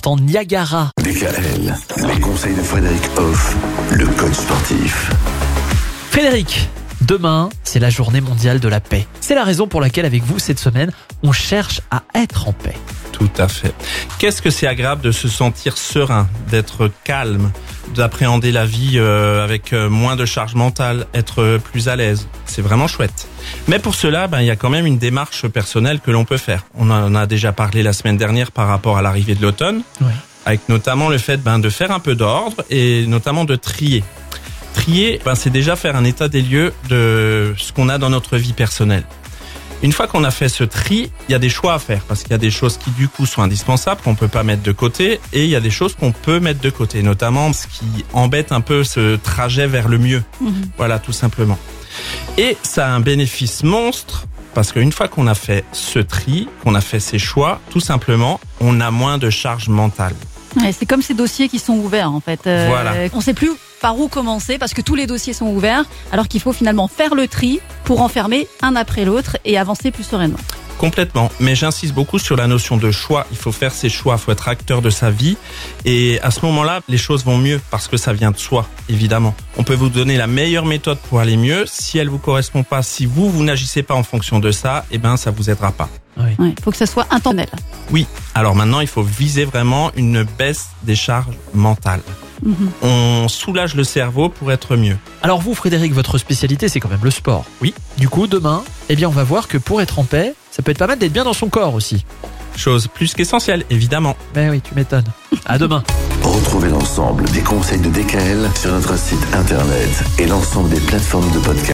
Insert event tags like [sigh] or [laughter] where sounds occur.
l'instant Niagara. DKL, les conseils de Frédéric Hoff, le code sportif. Frédéric, demain, c'est la journée mondiale de la paix. C'est la raison pour laquelle avec vous cette semaine, on cherche à être en paix. Tout à fait. Qu'est-ce que c'est agréable de se sentir serein, d'être calme, d'appréhender la vie euh, avec euh, moins de charge mentale, être plus à l'aise? C'est vraiment chouette. Mais pour cela, ben, il y a quand même une démarche personnelle que l'on peut faire. On en a déjà parlé la semaine dernière par rapport à l'arrivée de l'automne, avec notamment le fait ben, de faire un peu d'ordre et notamment de trier. Trier, ben, c'est déjà faire un état des lieux de ce qu'on a dans notre vie personnelle. Une fois qu'on a fait ce tri, il y a des choix à faire parce qu'il y a des choses qui du coup sont indispensables qu'on peut pas mettre de côté et il y a des choses qu'on peut mettre de côté, notamment ce qui embête un peu ce trajet vers le mieux. Voilà, tout simplement. Et ça a un bénéfice monstre parce qu'une fois qu'on a fait ce tri, qu'on a fait ces choix, tout simplement, on a moins de charge mentale. Ouais, c'est comme ces dossiers qui sont ouverts en fait. Euh, Voilà. On ne sait plus par où commencer parce que tous les dossiers sont ouverts, alors qu'il faut finalement faire le tri pour enfermer un après l'autre et avancer plus sereinement. Complètement. Mais j'insiste beaucoup sur la notion de choix. Il faut faire ses choix, il faut être acteur de sa vie. Et à ce moment-là, les choses vont mieux parce que ça vient de soi, évidemment. On peut vous donner la meilleure méthode pour aller mieux. Si elle vous correspond pas, si vous, vous n'agissez pas en fonction de ça, eh ben, ça vous aidera pas. Oui. Il faut que ça soit intentionnel. Oui. Alors maintenant, il faut viser vraiment une baisse des charges mentales. Mhm. On soulage le cerveau pour être mieux. Alors vous, Frédéric, votre spécialité, c'est quand même le sport. Oui. Du coup, demain, eh bien, on va voir que pour être en paix, ça peut être pas mal d'être bien dans son corps aussi. Chose plus qu'essentielle, évidemment. Ben oui, tu m'étonnes. À demain. [laughs] Retrouvez l'ensemble des conseils de DKL sur notre site internet et l'ensemble des plateformes de podcast.